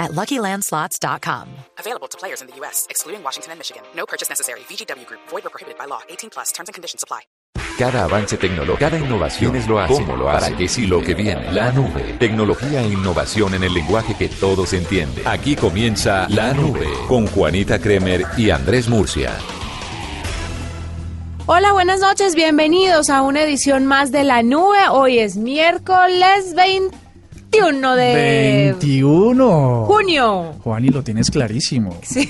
at LuckyLandSlots.com. Available to players in the U.S., excluding Washington and Michigan. No purchase necessary. VGW Group. Void or prohibited by law. 18 plus. Terms and conditions apply. Cada avance tecnológico, cada innovación es lo hace, cómo lo hace, para qué sí lo que viene. La nube. Tecnología e innovación en el lenguaje que todos entienden. Aquí comienza La Nube con Juanita Kremer y Andrés Murcia. Hola, buenas noches, bienvenidos a una edición más de La Nube. Hoy es miércoles 21 de 21. junio. Juan, y lo tienes clarísimo. Sí,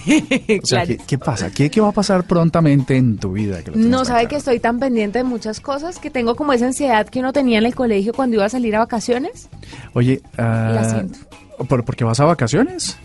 O sea. ¿qué, qué pasa? ¿Qué, qué va a pasar prontamente en tu vida? que No sabe que estoy tan pendiente de muchas cosas que tengo como esa ansiedad que uno tenía en el colegio cuando iba a salir a vacaciones. Oye, ah, La siento. ¿por, ¿por qué vas a vacaciones?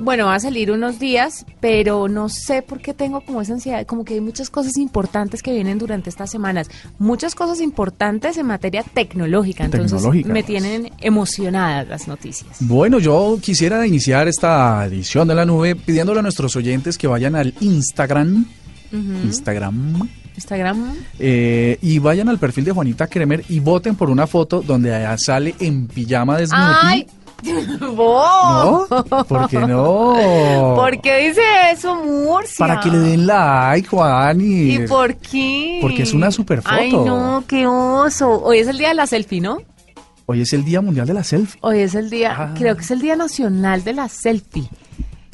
Bueno, va a salir unos días, pero no sé por qué tengo como esa ansiedad, como que hay muchas cosas importantes que vienen durante estas semanas, muchas cosas importantes en materia tecnológica, entonces Tecnológica. me tienen emocionadas las noticias. Bueno, yo quisiera iniciar esta edición de la nube pidiéndole a nuestros oyentes que vayan al Instagram. Instagram. Instagram. eh, y vayan al perfil de Juanita Kremer y voten por una foto donde sale en pijama de ¡Ay! ¡Vos! ¿No? ¿Por qué no? ¿Por qué dice eso, Murcia? Para que le den like, Juan. Y, ¿Y por qué? Porque es una super foto. Ay, no, qué oso. Hoy es el día de la selfie, ¿no? Hoy es el Día Mundial de la Selfie. Hoy es el día, Ah. creo que es el Día Nacional de la Selfie.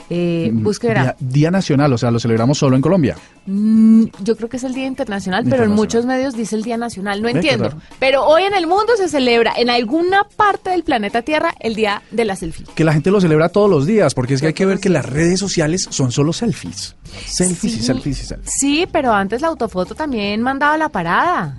Eh, busque verá. Día, Día Nacional, o sea, lo celebramos solo en Colombia. Mm, yo creo que es el Día Internacional, pero en muchos medios dice el Día Nacional. No entiendo. Pero hoy en el mundo se celebra en alguna parte del planeta Tierra el Día de la Selfie. Que la gente lo celebra todos los días, porque es que hay que ver que las redes sociales son solo selfies. Selfies y selfies y selfies. Sí, pero antes la autofoto también mandaba la parada.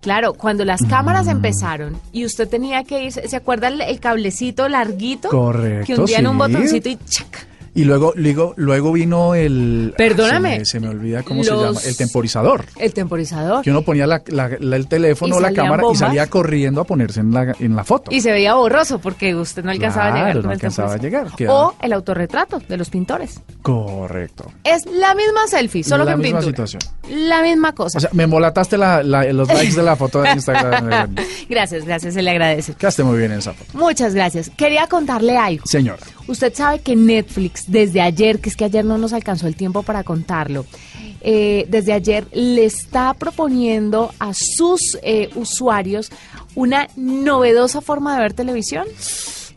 Claro, cuando las cámaras Mm. empezaron y usted tenía que ir, ¿se acuerda el, cablecito larguito? Correcto, Que hundían un sí. botoncito y ¡chac! Y luego, luego, luego vino el... Perdóname. Se me, se me olvida cómo se llama. El temporizador. El temporizador. Que uno ponía la- la- la- el teléfono la cámara y salía corriendo a ponerse en la, en la foto. Y se veía borroso porque usted no alcanzaba a llegar. con no alcanzaba a llegar, quedaba- O el autorretrato de los pintores. Correcto. Es la misma selfie, solo La que en misma pintura. situación. La misma cosa. O sea, me embolataste la- la- los likes de la foto de Instagram. gracias, gracias, se le agradece. Quedaste muy bien en esa foto. Muchas gracias. Quería contarle algo. Señora. Usted sabe que Netflix, desde ayer, que es que ayer no nos alcanzó el tiempo para contarlo, eh, desde ayer le está proponiendo a sus eh, usuarios una novedosa forma de ver televisión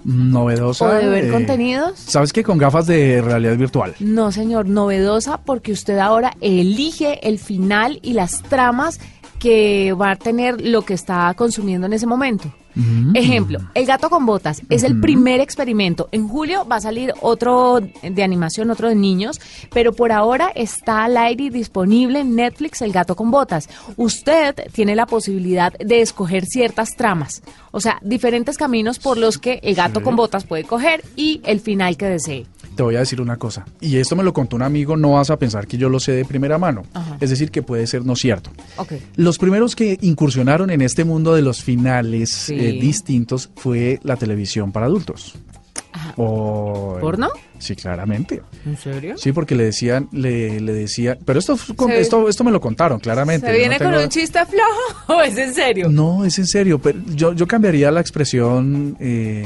Novedosa. o de ver eh, contenidos. ¿Sabes qué? Con gafas de realidad virtual. No, señor, novedosa porque usted ahora elige el final y las tramas que va a tener lo que está consumiendo en ese momento. Ejemplo, El gato con botas es el primer experimento. En julio va a salir otro de animación, otro de niños, pero por ahora está al aire y disponible en Netflix El gato con botas. Usted tiene la posibilidad de escoger ciertas tramas, o sea, diferentes caminos por los que el gato Sí. con botas puede coger y el final que desee. Te voy a decir una cosa. Y esto me lo contó un amigo, no vas a pensar que yo lo sé de primera mano. Ajá. Es decir, que puede ser no cierto. Los primeros que incursionaron en este mundo de los finales Sí. eh, distintos fue la televisión para adultos. O- ¿Porno? Sí, claramente. ¿En serio? Sí, porque le decían, le, le decía, pero esto, con- esto, esto me lo contaron claramente. ¿Se viene no tengo- con un chiste flojo o es en serio? No, es en serio. Pero yo, yo cambiaría la expresión, eh,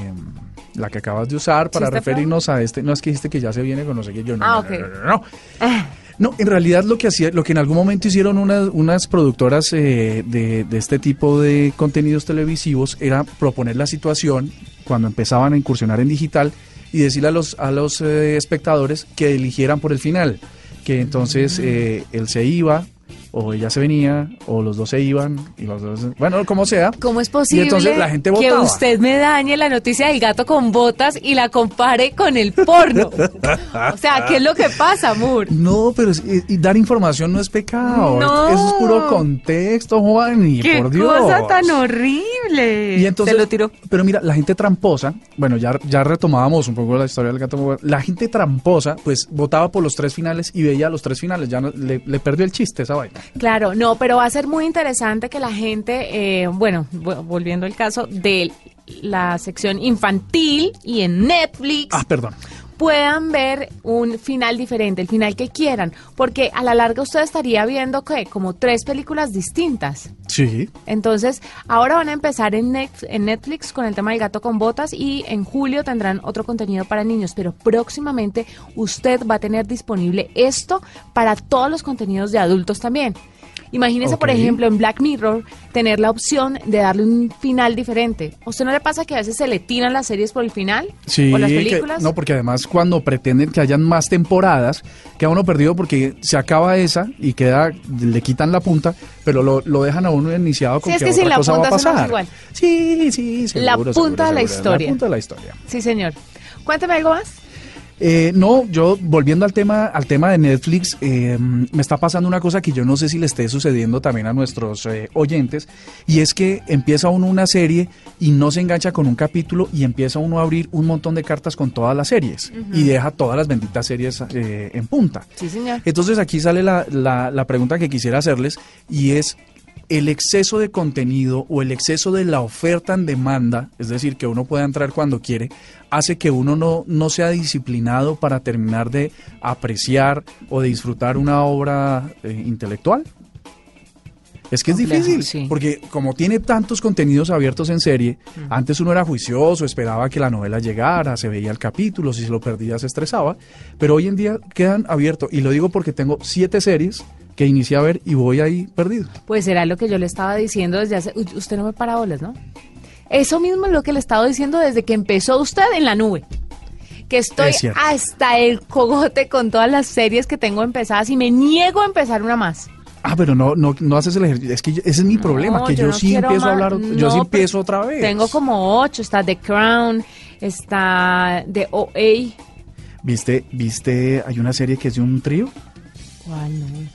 la que acabas de usar, para ¿Chiste referirnos a este. No es que dijiste que ya se viene con no sé qué. Yo no. Ah, no, ok. no, no, no, no. No, en realidad lo que hacía, lo que en algún momento hicieron unas, unas productoras eh, de, de este tipo de contenidos televisivos era proponer la situación cuando empezaban a incursionar en digital y decirle a los a los eh, espectadores que eligieran por el final, que entonces eh, él se iba o ella se venía o los dos se iban y los dos, bueno, como sea. ¿Cómo es posible Y entonces la gente que votaba. usted me dañe la noticia del gato con botas y la compare con el porno? o sea, ¿qué es lo que pasa, Moore? No, pero es- y, y dar información no es pecado. No. Eso es puro contexto, Juan, y ¡Qué por Dios. cosa tan horrible! Y entonces, Se lo tiró. Pero mira, la gente tramposa, bueno, ya, ya retomábamos un poco la historia del gato. La gente tramposa, pues votaba por los tres finales y veía los tres finales, ya no- le, le perdió el chiste esa vaina. Claro, no, pero va a ser muy interesante que la gente, eh, bueno, volviendo al caso de la sección infantil y en Netflix. Ah, perdón puedan ver un final diferente, el final que quieran, porque a la larga usted estaría viendo que como tres películas distintas. Sí. Entonces, ahora van a empezar en, Netflix con el tema del gato con botas y en julio tendrán otro contenido para niños, pero próximamente usted va a tener disponible esto para todos los contenidos de adultos también. Imagínese, por ejemplo, en Black Mirror, tener la opción de darle un final diferente. ¿A usted no le pasa que a veces se le tiran las series por el final? Sí, ¿O las películas? no, porque además cuando pretenden que hayan más temporadas, queda uno perdido porque se acaba esa y queda, le quitan la punta, pero lo, dejan a uno iniciado con sí, que, es que otra la cosa punta va a pasar. Igual. Sí, sí, seguro, La punta de la historia. La punta de la historia. Sí, señor. Cuéntame algo más. Eh, no, yo volviendo al tema, al tema de Netflix, eh, me está pasando una cosa que yo no sé si le esté sucediendo también a nuestros eh, oyentes, y es que empieza uno una serie y no se engancha con un capítulo y empieza uno a abrir un montón de cartas con todas las series y deja todas las benditas series en punta. Sí, señor. Entonces aquí sale la, la, la pregunta que quisiera hacerles y es el exceso de contenido o el exceso de la oferta en demanda, es decir, que uno pueda entrar cuando quiere, hace que uno no, no sea disciplinado para terminar de apreciar o de disfrutar una obra eh, intelectual? Es que es difícil, porque como tiene tantos contenidos abiertos en serie, antes uno era juicioso, esperaba que la novela llegara, se veía el capítulo, si se lo perdía se estresaba, pero hoy en día quedan abiertos, y lo digo porque tengo siete series que inicié a ver y voy ahí perdido. Pues será lo que yo le estaba diciendo desde hace... usted no me para bolas, ¿no? Eso mismo es lo que le estaba diciendo desde que empezó usted en la nube. Que estoy hasta el cogote con todas las series que tengo empezadas y me niego a empezar una más. Ah, pero no, no, no haces el ejercicio. Es que ese es mi problema, que yo, sí empiezo a hablar, yo sí empiezo otra vez. Tengo como ocho, está The Crown, está The OA. ¿Viste, viste, hay una serie que es de un trío?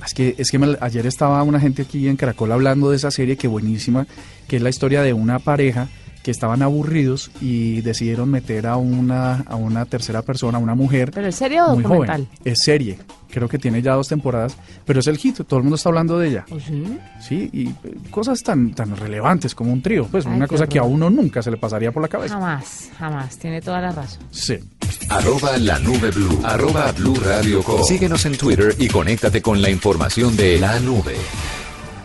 Es que, es que ayer estaba una gente aquí en Caracol hablando de esa serie que buenísima, que es la historia de una pareja que estaban aburridos y decidieron meter a una, a una tercera persona, una mujer. ¿Pero es serie o documental? Es serie. Creo que tiene ya dos temporadas, pero es el hit, todo el mundo está hablando de ella. ¿Oh, sí? Sí, y eh, cosas tan, tan relevantes como un trío, pues una cosa que a uno nunca se le pasaría por la cabeza. Jamás, jamás, tiene toda la razón. Sí. Arroba la nube blue, arroba blue radio Síguenos en Twitter y conéctate con la información de la nube.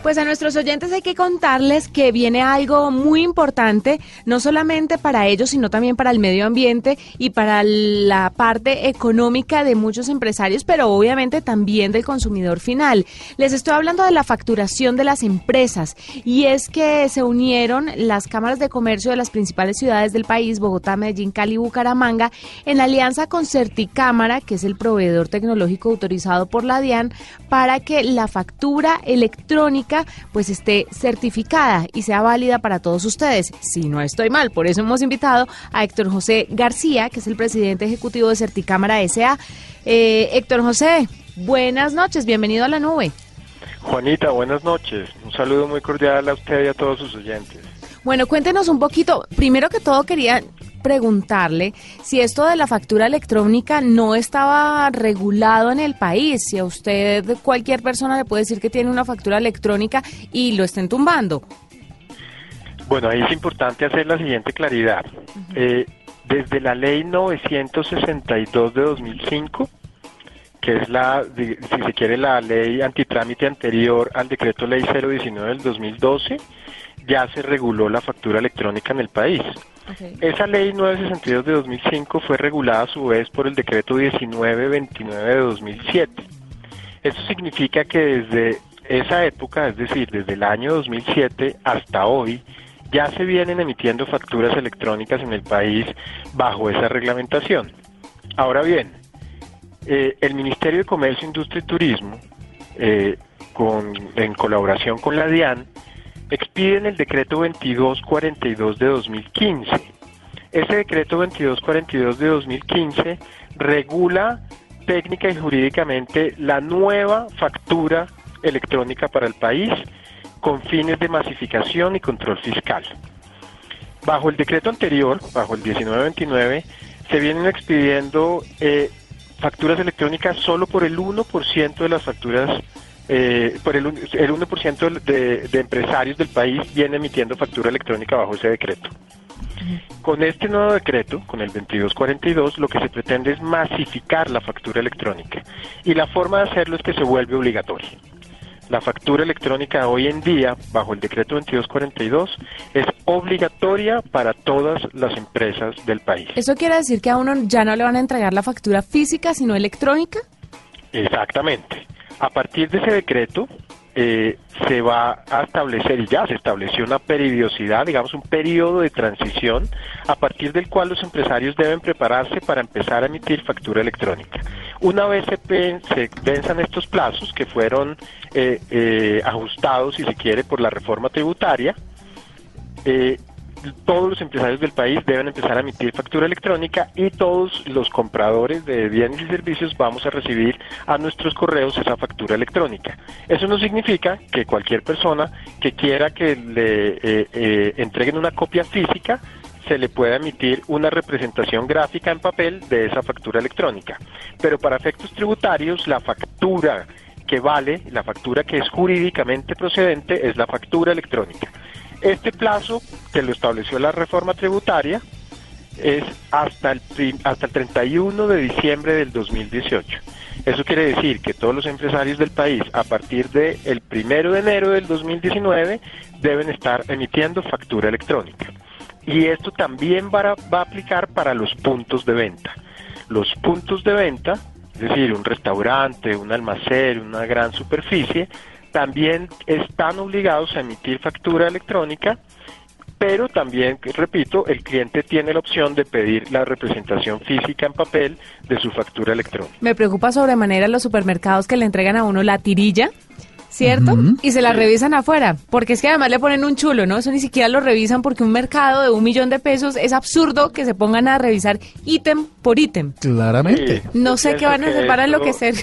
Pues a nuestros oyentes hay que contarles que viene algo muy importante, no solamente para ellos, sino también para el medio ambiente y para la parte económica de muchos empresarios, pero obviamente también del consumidor final. Les estoy hablando de la facturación de las empresas y es que se unieron las cámaras de comercio de las principales ciudades del país, Bogotá, Medellín, Cali, Bucaramanga, en alianza con Certicámara, que es el proveedor tecnológico autorizado por la DIAN, para que la factura electrónica pues esté certificada y sea válida para todos ustedes. Si no estoy mal, por eso hemos invitado a Héctor José García, que es el presidente ejecutivo de Certicámara SA. Eh, Héctor José, buenas noches, bienvenido a la nube. Juanita, buenas noches. Un saludo muy cordial a usted y a todos sus oyentes. Bueno, cuéntenos un poquito. Primero que todo quería preguntarle si esto de la factura electrónica no estaba regulado en el país, si a usted cualquier persona le puede decir que tiene una factura electrónica y lo estén tumbando. Bueno, ahí es importante hacer la siguiente claridad. Eh, desde la ley 962 de 2005, que es la, si se quiere, la ley antitrámite anterior al decreto ley 019 del 2012, ya se reguló la factura electrónica en el país. Esa ley 962 de 2005 fue regulada a su vez por el decreto 1929 de 2007. Eso significa que desde esa época, es decir, desde el año 2007 hasta hoy, ya se vienen emitiendo facturas electrónicas en el país bajo esa reglamentación. Ahora bien, eh, el Ministerio de Comercio, Industria y Turismo, eh, con, en colaboración con la DIAN, expiden el decreto 2242 de 2015. Ese decreto 2242 de 2015 regula técnica y jurídicamente la nueva factura electrónica para el país con fines de masificación y control fiscal. Bajo el decreto anterior, bajo el 1929, se vienen expidiendo eh, facturas electrónicas solo por el 1% de las facturas eh, por el, el 1% de, de empresarios del país viene emitiendo factura electrónica bajo ese decreto. Con este nuevo decreto, con el 2242, lo que se pretende es masificar la factura electrónica. Y la forma de hacerlo es que se vuelve obligatoria. La factura electrónica hoy en día, bajo el decreto 2242, es obligatoria para todas las empresas del país. ¿Eso quiere decir que a uno ya no le van a entregar la factura física, sino electrónica? Exactamente. A partir de ese decreto, eh, se va a establecer, y ya se estableció una periodicidad, digamos un periodo de transición, a partir del cual los empresarios deben prepararse para empezar a emitir factura electrónica. Una vez se, se venzan estos plazos, que fueron eh, eh, ajustados, si se quiere, por la reforma tributaria, eh, todos los empresarios del país deben empezar a emitir factura electrónica y todos los compradores de bienes y servicios vamos a recibir a nuestros correos esa factura electrónica. Eso no significa que cualquier persona que quiera que le eh, eh, entreguen una copia física se le pueda emitir una representación gráfica en papel de esa factura electrónica. Pero para efectos tributarios, la factura que vale, la factura que es jurídicamente procedente, es la factura electrónica. Este plazo, que lo estableció la reforma tributaria, es hasta el, hasta el 31 de diciembre del 2018. Eso quiere decir que todos los empresarios del país, a partir del el primero de enero del 2019, deben estar emitiendo factura electrónica. Y esto también va va a aplicar para los puntos de venta. Los puntos de venta, es decir, un restaurante, un almacén, una gran superficie, también están obligados a emitir factura electrónica, pero también, repito, el cliente tiene la opción de pedir la representación física en papel de su factura electrónica. Me preocupa sobremanera los supermercados que le entregan a uno la tirilla, ¿cierto? Y se la revisan afuera, porque es que además le ponen un chulo, ¿no? Eso ni siquiera lo revisan porque un mercado de un millón de pesos es absurdo que se pongan a revisar ítem por ítem. Claramente. Sí, No sé qué van a hacer para enloquecer.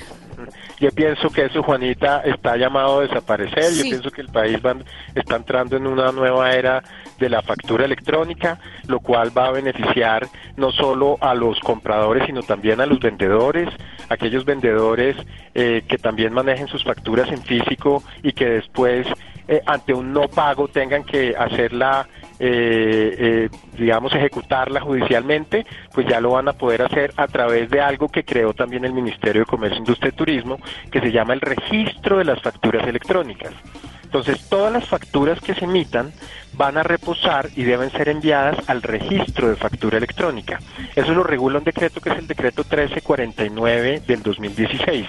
Yo pienso que eso, Juanita, está llamado a desaparecer. Sí. Yo pienso que el país va- está entrando en una nueva era de la factura electrónica, lo cual va a beneficiar no solo a los compradores, sino también a los vendedores, aquellos vendedores eh, que también manejen sus facturas en físico y que después, eh, ante un no pago, tengan que hacerla eh, eh, digamos, ejecutarla judicialmente, pues ya lo van a poder hacer a través de algo que creó también el Ministerio de Comercio, Industria y Turismo, que se llama el registro de las facturas electrónicas. Entonces, todas las facturas que se emitan van a reposar y deben ser enviadas al registro de factura electrónica. Eso lo regula un decreto que es el decreto 1349 del 2016.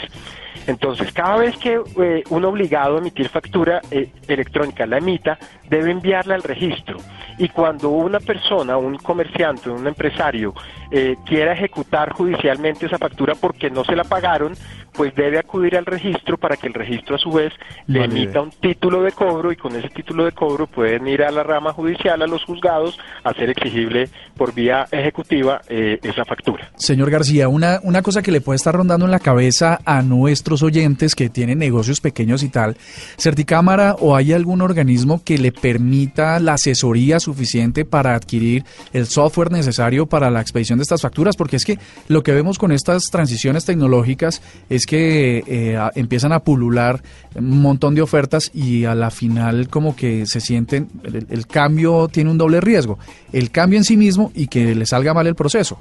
Entonces, cada vez que eh, un obligado a emitir factura eh, electrónica la emita, debe enviarla al registro. Y cuando una persona, un comerciante, un empresario, eh, quiera ejecutar judicialmente esa factura porque no se la pagaron, pues debe acudir al registro para que el registro a su vez le emita un título de cobro y con ese título de cobro pueden ir a la rama judicial, a los juzgados, a hacer exigible por vía ejecutiva eh, esa factura. Señor García, una, una cosa que le puede estar rondando en la cabeza a nuestros oyentes que tienen negocios pequeños y tal, ¿Certicámara o hay algún organismo que le permita la asesoría suficiente para adquirir el software necesario para la expedición de estas facturas? Porque es que lo que vemos con estas transiciones tecnológicas es que eh, empiezan a pulular un montón de ofertas y a la final como que se sienten, el, cambio tiene un doble riesgo, el cambio en sí mismo y que le salga mal el proceso.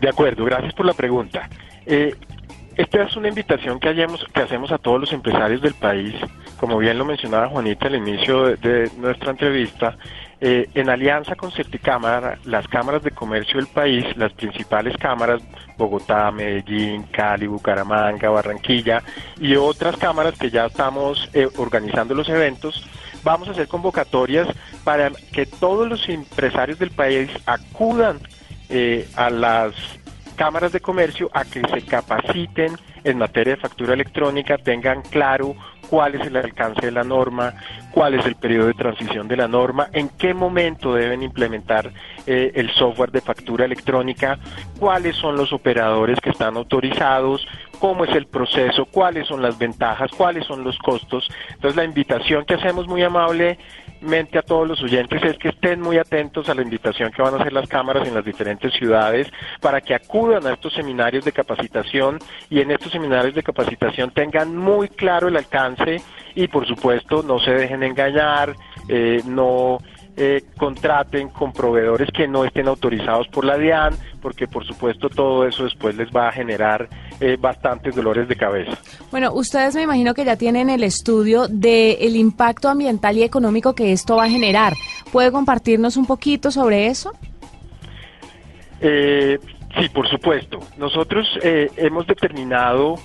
De acuerdo, gracias por la pregunta. Eh, esta es una invitación que, hayamos- hacemos a todos los empresarios del país, como bien lo mencionaba Juanita al inicio de nuestra entrevista, eh, en alianza con Certicámara, las cámaras de comercio del país, las principales cámaras, Bogotá, Medellín, Cali, Bucaramanga, Barranquilla y otras cámaras que ya estamos eh, organizando los eventos, vamos a hacer convocatorias para que todos los empresarios del país acudan eh, a las cámaras de comercio a que se capaciten en materia de factura electrónica, tengan claro cuál es el alcance de la norma, cuál es el periodo de transición de la norma, en qué momento deben implementar eh, el software de factura electrónica, cuáles son los operadores que están autorizados, cómo es el proceso, cuáles son las ventajas, cuáles son los costos. Entonces la invitación que hacemos muy amablemente a todos los oyentes es que estén muy atentos a la invitación que van a hacer las cámaras en las diferentes ciudades para que acudan a estos seminarios de capacitación y en estos seminarios de capacitación tengan muy claro el alcance y por supuesto no se dejen engañar, eh, no eh, contraten con proveedores que no estén autorizados por la DIAN, porque por supuesto todo eso después les va a generar eh, bastantes dolores de cabeza. Bueno, ustedes me imagino que ya tienen el estudio del impacto ambiental y económico que esto va a generar. ¿Puede compartirnos un poquito sobre eso? Eh, sí, por supuesto. Nosotros eh, hemos determinado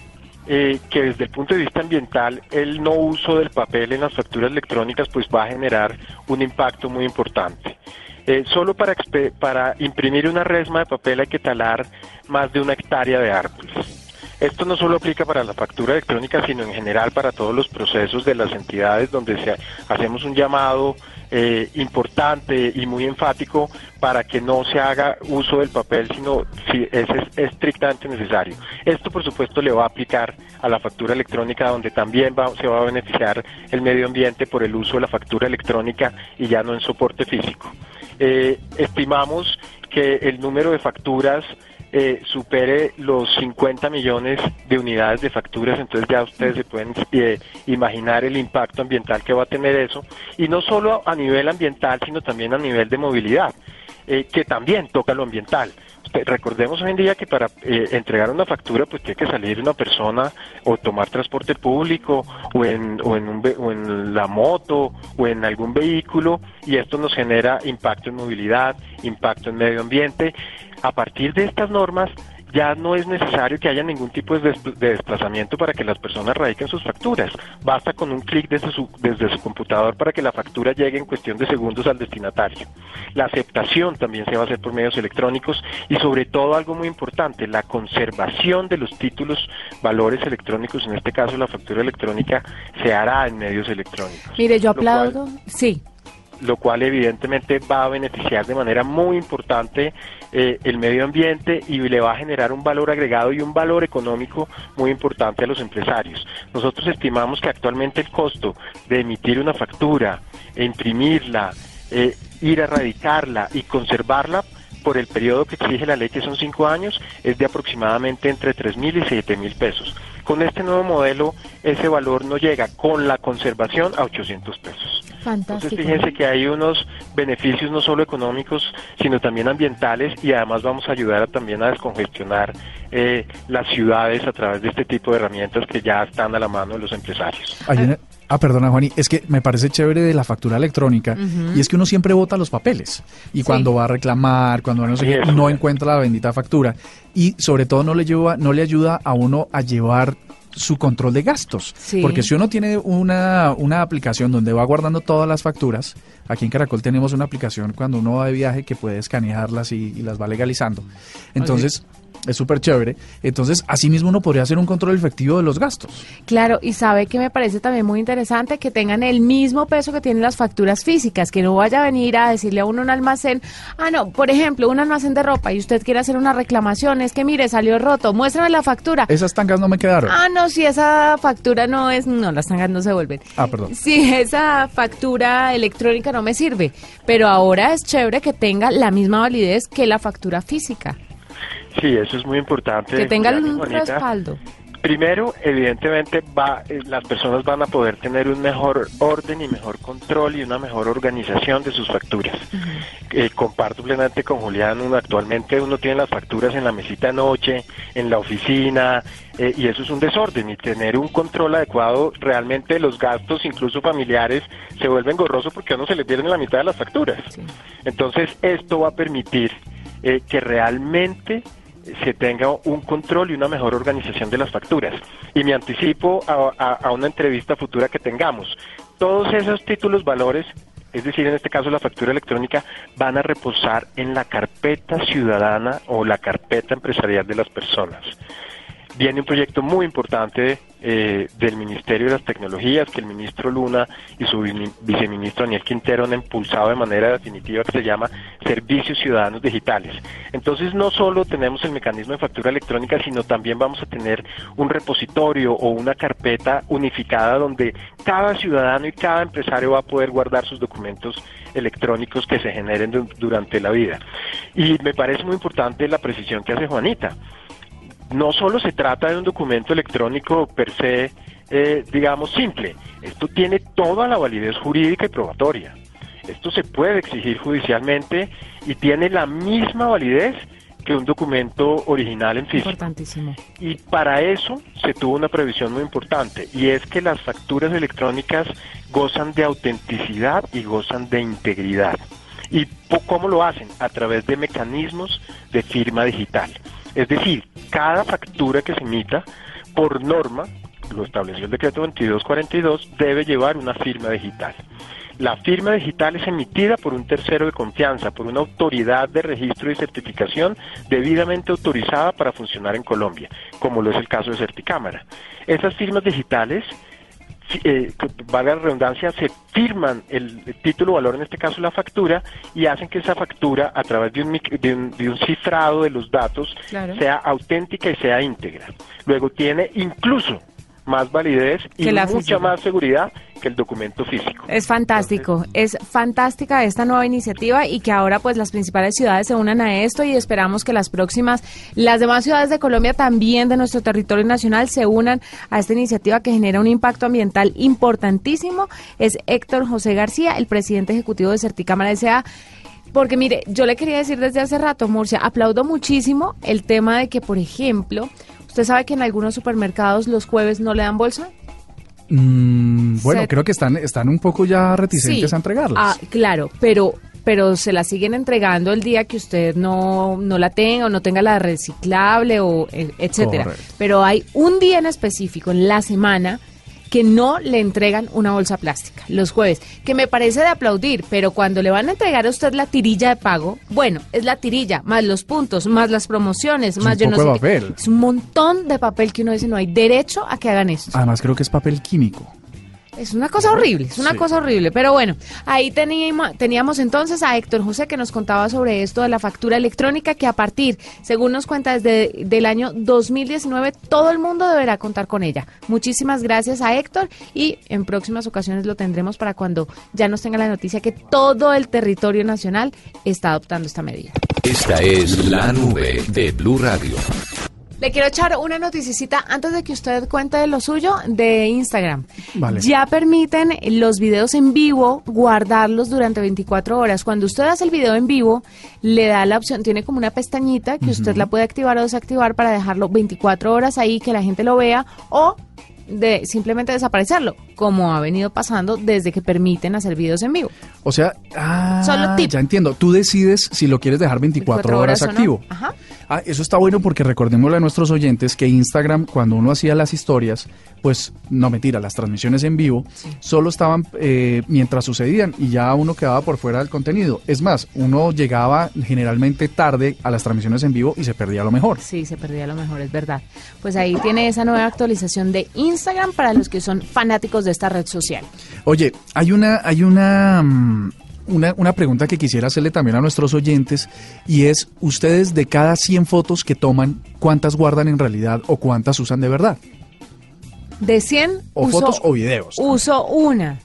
eh, que desde el punto de vista ambiental el no uso del papel en las facturas electrónicas pues va a generar un impacto muy importante. Eh, solo para, para imprimir una resma de papel hay que talar más de una hectárea de árboles. Esto no solo aplica para la factura electrónica, sino en general para todos los procesos de las entidades donde se, hacemos un llamado eh, importante y muy enfático para que no se haga uso del papel, sino si es, estrictamente necesario. Esto, por supuesto, le va a aplicar a la factura electrónica, donde también se va a beneficiar el medio ambiente por el uso de la factura electrónica y ya no en soporte físico. Eh, estimamos que el número de facturas eh, supere los 50 millones de unidades de facturas, entonces ya ustedes se pueden eh, imaginar el impacto ambiental que va a tener eso, y no solo a nivel ambiental, sino también a nivel de movilidad, eh, que también toca lo ambiental. Recordemos hoy en día que para entregar una factura pues tiene que salir una persona o tomar transporte público o en, o, en un, o en la moto o en algún vehículo y esto nos genera impacto en movilidad, impacto en medio ambiente. A partir de estas normas ya no es necesario que haya ningún tipo de, desplazamiento para que las personas radiquen sus facturas. Basta con un clic desde su, desde su computador para que la factura llegue en cuestión de segundos al destinatario. La aceptación también se va a hacer por medios electrónicos y sobre todo algo muy importante, la conservación de los títulos, valores electrónicos, en este caso la factura electrónica, se hará en medios electrónicos. Mire, yo aplaudo, sí lo cual evidentemente va a beneficiar de manera muy importante eh, el medio ambiente y le va a generar un valor agregado y un valor económico muy importante a los empresarios. Nosotros estimamos que actualmente el costo de emitir una factura, e imprimirla, eh, ir a radicarla y conservarla por el periodo que exige la ley, que son cinco años, es de aproximadamente entre tres mil y siete mil pesos. Con este nuevo modelo, ese valor no llega con la conservación a 800 pesos. Fantástico. Entonces fíjense que hay unos beneficios no solo económicos, sino también ambientales y además vamos a ayudar también a descongestionar eh, las ciudades a través de este tipo de herramientas que ya están a la mano de los empresarios. Ah, perdona, Juani, es que me parece chévere de la factura electrónica y es que uno siempre vota los papeles y cuando va a reclamar, cuando no, sé no encuentra la bendita factura y sobre todo no le lleva, no le ayuda a uno a llevar su control de gastos. Porque si uno tiene una, una aplicación donde va guardando todas las facturas, aquí en Caracol tenemos una aplicación cuando uno va de viaje que puede escanearlas y, y las va legalizando. Entonces, es súper chévere. Entonces, así mismo uno podría hacer un control efectivo de los gastos. Claro, y sabe que me parece también muy interesante que tengan el mismo peso que tienen las facturas físicas, que no vaya a venir a decirle a uno un almacén, ah, no, por ejemplo, un almacén de ropa y usted quiere hacer una reclamación, es que mire, salió roto, muéstrame la factura. Esas tangas no me quedaron. Ah, no, si esa factura no es, no, las tangas no se vuelven. Ah, perdón. Si esa factura electrónica no me sirve, pero ahora es chévere que tenga la misma validez que la factura física. Sí, eso es muy importante. Que tengan un respaldo. Primero, evidentemente, va, eh, las personas van a poder tener un mejor orden y mejor control y una mejor organización de sus facturas. Eh, comparto plenamente con Julián, actualmente uno tiene las facturas en la mesita noche, en la oficina, eh, y eso es un desorden. Y tener un control adecuado, realmente los gastos, incluso familiares, se vuelven gorrosos porque a uno se le pierden la mitad de las facturas. Entonces, esto va a permitir que realmente se tenga un control y una mejor organización de las facturas. Y me anticipo a, una entrevista futura que tengamos. Todos esos títulos valores es decir, en este caso la factura electrónica, van a reposar en la carpeta ciudadana o la carpeta empresarial de las personas. Viene un proyecto muy importante eh, del Ministerio de las Tecnologías que el ministro Luna y su viceministro Daniel Quintero han impulsado de manera definitiva que se llama Servicios Ciudadanos Digitales. Entonces no solo tenemos el mecanismo de factura electrónica, sino también vamos a tener un repositorio o una carpeta unificada donde cada ciudadano y cada empresario va a poder guardar sus documentos electrónicos que se generen durante la vida. Y me parece muy importante la precisión que hace Juanita no solo se trata de un documento electrónico per se, eh, digamos, simple. Esto tiene toda la validez jurídica y probatoria. Esto se puede exigir judicialmente y tiene la misma validez que un documento original en físico. Importantísimo. Y para eso se tuvo una previsión muy importante y es que las facturas electrónicas gozan de autenticidad y gozan de integridad. ¿Y cómo lo hacen? A través de mecanismos de firma digital. Es decir, cada factura que se emita, por norma, lo estableció el decreto 2242, debe llevar una firma digital. La firma digital es emitida por un tercero de confianza, por una autoridad de registro y certificación debidamente autorizada para funcionar en Colombia, como lo es el caso de Certicámara. Esas firmas digitales eh, valga la redundancia, se firman el, título valor, en este caso la factura, y hacen que esa factura, a través de un, de un, cifrado de los datos, sea auténtica y sea íntegra. Luego tiene incluso más validez y mucha más seguridad que el documento físico. Es fantástico, es fantástica esta nueva iniciativa y que ahora pues las principales ciudades se unan a esto y esperamos que las próximas, las demás ciudades de Colombia también de nuestro territorio nacional se unan a esta iniciativa que genera un impacto ambiental importantísimo. Es Héctor José García, el presidente ejecutivo de Certicámara S.A., porque mire, yo le quería decir desde hace rato, Murcia, aplaudo muchísimo el tema de que, por ejemplo, ¿Usted sabe que en algunos supermercados los jueves no le dan bolsa? Mm, bueno, creo que están, están un poco ya reticentes a entregarlas. Ah, claro, pero pero se la siguen entregando el día que usted no, no la tenga o no tenga la reciclable o eh, etcétera. Pero hay un día en específico en la semana que no le entregan una bolsa plástica los jueves, que me parece de aplaudir, pero cuando le van a entregar a usted la tirilla de pago, bueno, es la tirilla, más los puntos, más las promociones, más yo no sé papel. Es un montón de papel que uno dice, no hay derecho a que hagan esto. Además creo que es papel químico. Es una cosa horrible, es una cosa horrible. Pero bueno, ahí teníamos, teníamos entonces a Héctor José que nos contaba sobre esto de la factura electrónica que a partir, según nos cuenta desde el año 2019, todo el mundo deberá contar con ella. Muchísimas gracias a Héctor y en próximas ocasiones lo tendremos para cuando ya nos tenga la noticia que todo el territorio nacional está adoptando esta medida. Esta es la nube de Blue Radio. Le quiero echar una noticita antes de que usted cuente de lo suyo de Instagram. Ya permiten los videos en vivo guardarlos durante 24 horas. Cuando usted hace el video en vivo, le da la opción, tiene como una pestañita que usted la puede activar o desactivar para dejarlo 24 horas ahí, que la gente lo vea o de simplemente desaparecerlo, como ha venido pasando desde que permiten hacer videos en vivo. O sea, ah, ya entiendo. Tú decides si lo quieres dejar 24, horas, activo. Ajá. Ah, eso está bueno porque recordémosle a nuestros oyentes que Instagram, cuando uno hacía las historias, pues no mentira, las transmisiones en vivo, solo estaban eh, mientras sucedían y ya uno quedaba por fuera del contenido. Es más, uno llegaba generalmente tarde a las transmisiones en vivo y se perdía lo mejor. Sí, se perdía lo mejor, es verdad. Pues ahí tiene esa nueva actualización de Instagram para los que son fanáticos de esta red social. Oye, hay una, hay una mm, una, una, pregunta que quisiera hacerle también a nuestros oyentes y es, ustedes de cada 100 fotos que toman, ¿cuántas guardan en realidad o cuántas usan de verdad? De 100 o fotos o videos. Uso una.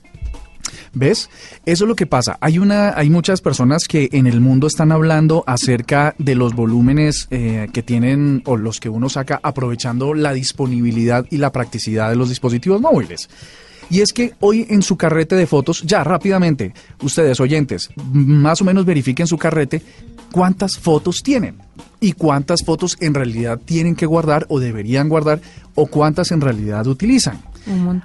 ¿Ves? Eso es lo que pasa. Hay una, hay muchas personas que en el mundo están hablando acerca de los volúmenes eh, que tienen o los que uno saca aprovechando la disponibilidad y la practicidad de los dispositivos móviles. Y es que hoy en su carrete de fotos, ya rápidamente, ustedes oyentes, más o menos verifiquen su carrete cuántas fotos tienen y cuántas fotos en realidad tienen que guardar o deberían guardar o cuántas en realidad utilizan.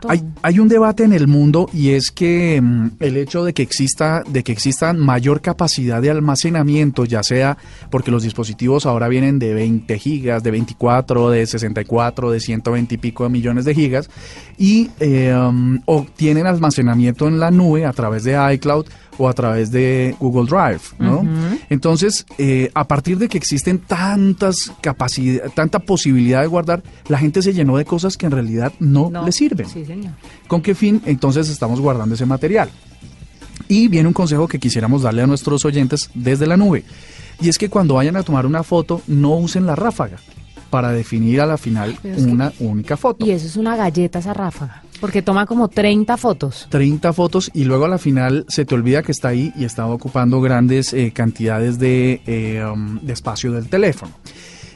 Hay, hay, un debate en el mundo y es que mm, el hecho de que exista de que exista mayor capacidad de almacenamiento, ya sea porque los dispositivos ahora vienen de 20 gigas, de 24, de 64, de 120 y pico de millones de gigas y eh, mm, o tienen almacenamiento en la nube a través de iCloud o a través de Google Drive, ¿no? Entonces, eh, a partir de que existen tantas capacidades, tanta posibilidad de guardar, la gente se llenó de cosas que en realidad no, le sirven. Sí, señor. ¿Con qué fin entonces estamos guardando ese material? Y viene un consejo que quisiéramos darle a nuestros oyentes desde la nube. Y es que cuando vayan a tomar una foto, no usen la ráfaga para definir a la final una única foto. Y eso es una galleta esa ráfaga, porque toma como 30 fotos. 30 fotos y luego a la final se te olvida que está ahí y está ocupando grandes eh, cantidades de, eh, um, espacio del teléfono.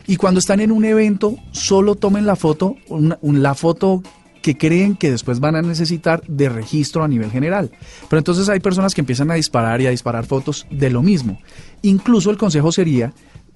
Y cuando están en un evento, solo tomen la foto, una, la foto que creen que después van a necesitar de registro a nivel general. Pero entonces hay personas que empiezan a disparar y a disparar fotos de lo mismo. Incluso el consejo sería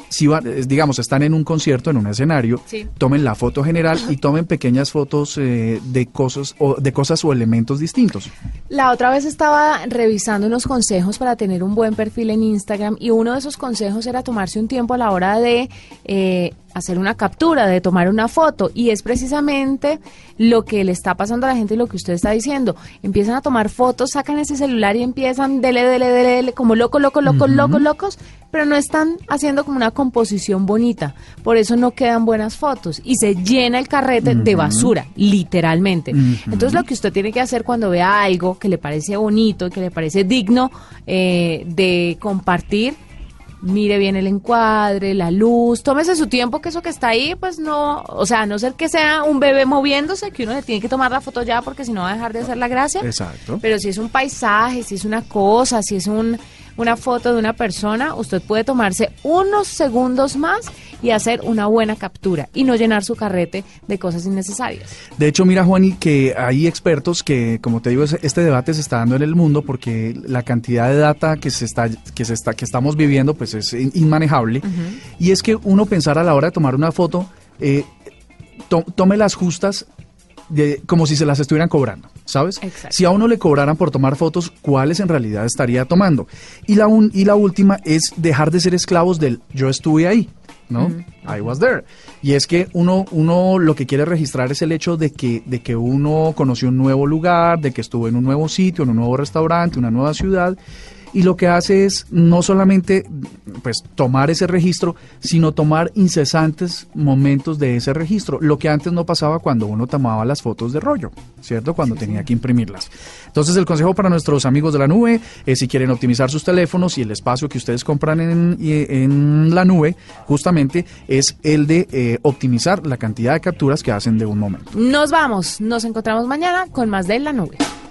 si van, digamos, están en un concierto, en un escenario, tomen la foto general y tomen pequeñas fotos eh, de cosas o de cosas o elementos distintos. La otra vez estaba revisando unos consejos para tener un buen perfil en Instagram y uno de esos consejos era tomarse un tiempo a la hora de eh, hacer una captura, de tomar una foto. Y es precisamente lo que le está pasando a la gente y lo que usted está diciendo. Empiezan a tomar fotos, sacan ese celular y empiezan dele, dele, dele, como loco, loco, loco, locos, locos, pero no están haciendo como una composición bonita. Por eso no quedan buenas fotos y se llena el carrete de basura, literalmente. Entonces lo que usted tiene que hacer cuando vea algo que le parece bonito, que le parece digno eh, de compartir, mire bien el encuadre, la luz, tómese su tiempo, que eso que está ahí, pues no, o sea, a no ser que sea un bebé moviéndose, que uno le tiene que tomar la foto ya porque si no va a dejar de hacer la gracia. Exacto. Pero si es un paisaje, si es una cosa, si es un una foto de una persona, usted puede tomarse unos segundos más y hacer una buena captura y no llenar su carrete de cosas innecesarias. De hecho, mira, Juani, que hay expertos que, como te digo, este debate se está dando en el mundo porque la cantidad de data que se está, que se está, que estamos viviendo, pues es inmanejable. Y es que uno pensar a la hora de tomar una foto, eh, tome las justas de, como si se las estuvieran cobrando, ¿sabes? Si a uno le cobraran por tomar fotos, ¿cuáles en realidad estaría tomando? Y la, un, y la última es dejar de ser esclavos del yo estuve ahí. ¿No? I was there. Y es que uno, uno lo que quiere registrar es el hecho de que, de que uno conoció un nuevo lugar, de que estuvo en un nuevo sitio, en un nuevo restaurante, una nueva ciudad, y lo que hace es no solamente pues tomar ese registro, sino tomar incesantes momentos de ese registro, lo que antes no pasaba cuando uno tomaba las fotos de rollo, ¿cierto? Cuando tenía que imprimirlas. Entonces el consejo para nuestros amigos de la nube es si quieren optimizar sus teléfonos y el espacio que ustedes compran en, en la nube, justamente es el de eh, optimizar la cantidad de capturas que hacen de un momento. Nos vamos, nos encontramos mañana con más de la nube.